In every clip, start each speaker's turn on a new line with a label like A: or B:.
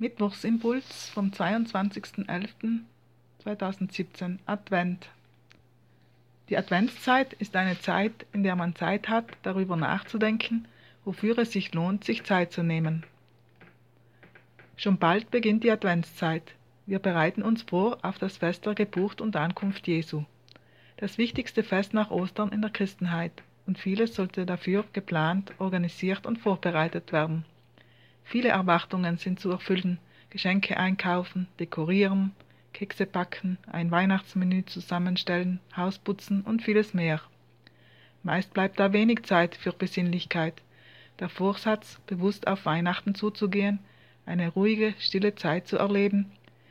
A: Mittwochsimpuls vom 22.11.2017 Advent. Die Adventszeit ist eine Zeit, in der man Zeit hat, darüber nachzudenken, wofür es sich lohnt, sich Zeit zu nehmen. Schon bald beginnt die Adventszeit. Wir bereiten uns vor auf das Fest der Geburt und Ankunft Jesu. Das wichtigste Fest nach Ostern in der Christenheit und vieles sollte dafür geplant, organisiert und vorbereitet werden. Viele Erwartungen sind zu erfüllen, Geschenke einkaufen, dekorieren, Kekse backen, ein Weihnachtsmenü zusammenstellen, Haus putzen und vieles mehr. Meist bleibt da wenig Zeit für Besinnlichkeit. Der Vorsatz, bewusst auf Weihnachten zuzugehen, eine ruhige, stille Zeit zu erleben,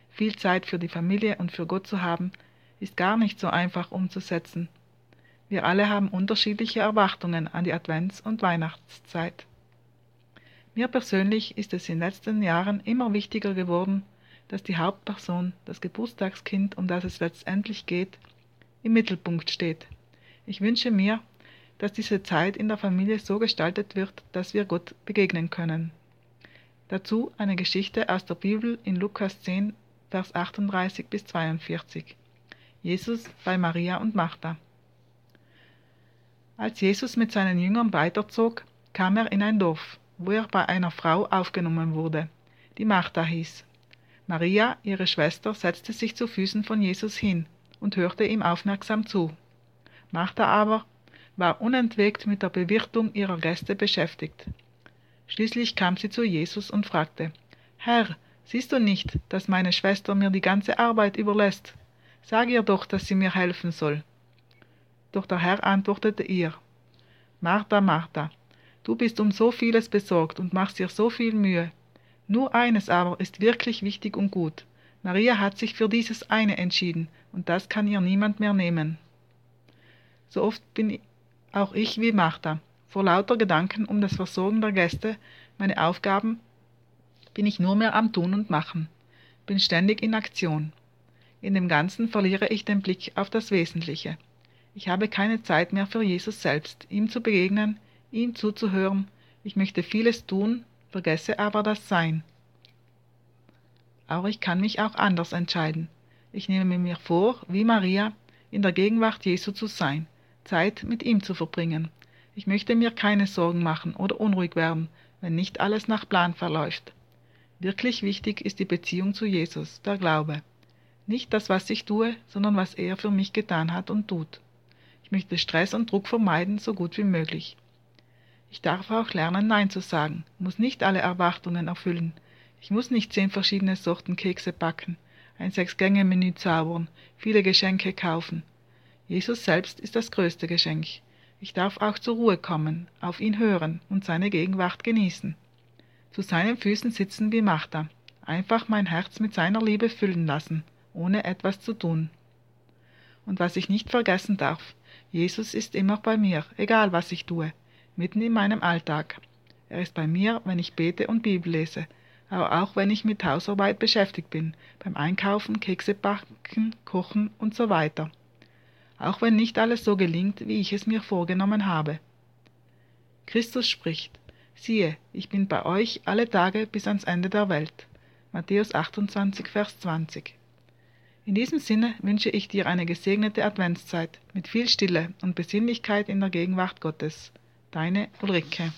A: viel Zeit für die Familie und für Gott zu haben, ist gar nicht so einfach umzusetzen. Wir alle haben unterschiedliche Erwartungen an die Advents- und Weihnachtszeit. Mir persönlich ist es in den letzten Jahren immer wichtiger geworden, dass die Hauptperson, das Geburtstagskind, um das es letztendlich geht, im Mittelpunkt steht. Ich wünsche mir, dass diese Zeit in der Familie so gestaltet wird, dass wir Gott begegnen können. Dazu eine Geschichte aus der Bibel in Lukas 10, Vers 38 bis 42. Jesus bei Maria und Martha. Als Jesus mit seinen Jüngern weiterzog, kam er in ein Dorf wo er bei einer Frau aufgenommen wurde, die Martha hieß. Maria, ihre Schwester, setzte sich zu Füßen von Jesus hin und hörte ihm aufmerksam zu. Martha aber war unentwegt mit der Bewirtung ihrer Gäste beschäftigt. Schließlich kam sie zu Jesus und fragte, Herr, siehst du nicht, dass meine Schwester mir die ganze Arbeit überlässt? Sag ihr doch, dass sie mir helfen soll. Doch der Herr antwortete ihr, Martha, Martha, Du bist um so vieles besorgt und machst dir so viel Mühe. Nur eines aber ist wirklich wichtig und gut. Maria hat sich für dieses eine entschieden, und das kann ihr niemand mehr nehmen. So oft bin auch ich wie Martha. Vor lauter Gedanken um das Versorgen der Gäste, meine Aufgaben, bin ich nur mehr am Tun und Machen, bin ständig in Aktion. In dem Ganzen verliere ich den Blick auf das Wesentliche. Ich habe keine Zeit mehr für Jesus selbst, ihm zu begegnen, ihm zuzuhören. Ich möchte vieles tun, vergesse aber das Sein. Aber ich kann mich auch anders entscheiden. Ich nehme mir vor, wie Maria, in der Gegenwart Jesu zu sein, Zeit mit ihm zu verbringen. Ich möchte mir keine Sorgen machen oder unruhig werden, wenn nicht alles nach Plan verläuft. Wirklich wichtig ist die Beziehung zu Jesus, der Glaube. Nicht das, was ich tue, sondern was er für mich getan hat und tut. Ich möchte Stress und Druck vermeiden, so gut wie möglich. Ich darf auch lernen, Nein zu sagen, muss nicht alle Erwartungen erfüllen. Ich muss nicht zehn verschiedene Sorten Kekse backen, ein Sechs-Gänge-Menü zaubern, viele Geschenke kaufen. Jesus selbst ist das größte Geschenk. Ich darf auch zur Ruhe kommen, auf ihn hören und seine Gegenwart genießen. Zu seinen Füßen sitzen wie Martha, einfach mein Herz mit seiner Liebe füllen lassen, ohne etwas zu tun. Und was ich nicht vergessen darf, Jesus ist immer bei mir, egal was ich tue mitten in meinem Alltag. Er ist bei mir, wenn ich bete und Bibel lese, aber auch wenn ich mit Hausarbeit beschäftigt bin, beim Einkaufen, Kekse backen, kochen und so weiter. Auch wenn nicht alles so gelingt, wie ich es mir vorgenommen habe. Christus spricht, siehe, ich bin bei euch alle Tage bis ans Ende der Welt. Matthäus 28, Vers 20. In diesem Sinne wünsche ich dir eine gesegnete Adventszeit mit viel Stille und Besinnlichkeit in der Gegenwart Gottes. Deine Ulrike.